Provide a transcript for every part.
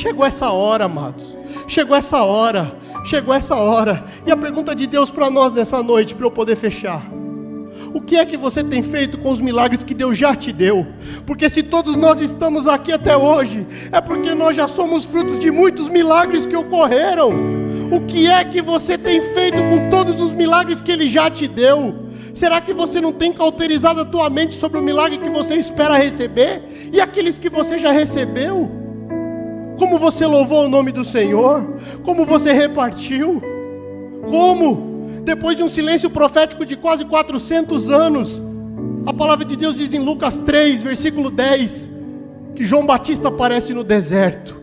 Chegou essa hora, amados. Chegou essa hora. Chegou essa hora. E a pergunta de Deus para nós nessa noite, para eu poder fechar. O que é que você tem feito com os milagres que Deus já te deu? Porque se todos nós estamos aqui até hoje, é porque nós já somos frutos de muitos milagres que ocorreram. O que é que você tem feito com todos os milagres que Ele já te deu? Será que você não tem cauterizado a tua mente sobre o milagre que você espera receber e aqueles que você já recebeu? Como você louvou o nome do Senhor? Como você repartiu? Como? Depois de um silêncio profético de quase 400 anos, a palavra de Deus diz em Lucas 3, versículo 10, que João Batista aparece no deserto.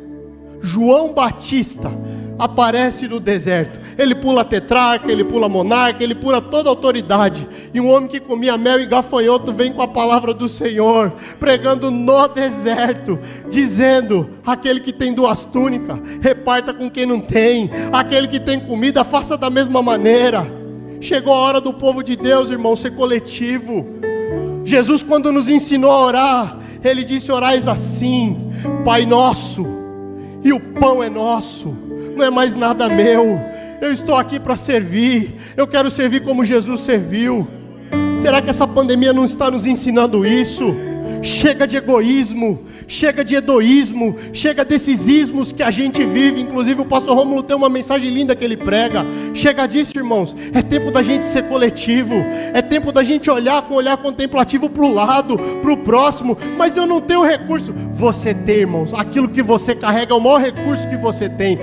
João Batista aparece no deserto. Ele pula tetrarca, ele pula monarca, ele pula toda autoridade. E um homem que comia mel e gafanhoto vem com a palavra do Senhor, pregando no deserto, dizendo: aquele que tem duas túnicas, reparta com quem não tem, aquele que tem comida, faça da mesma maneira. Chegou a hora do povo de Deus, irmão, ser coletivo. Jesus, quando nos ensinou a orar, ele disse: Orais assim, Pai nosso, e o pão é nosso não é mais nada meu. Eu estou aqui para servir. Eu quero servir como Jesus serviu. Será que essa pandemia não está nos ensinando isso? Chega de egoísmo, chega de edoísmo, chega desses ismos que a gente vive. Inclusive, o pastor Rômulo tem uma mensagem linda que ele prega. Chega disso, irmãos. É tempo da gente ser coletivo, é tempo da gente olhar com olhar contemplativo para o lado, para o próximo. Mas eu não tenho recurso. Você tem, irmãos. Aquilo que você carrega é o maior recurso que você tem.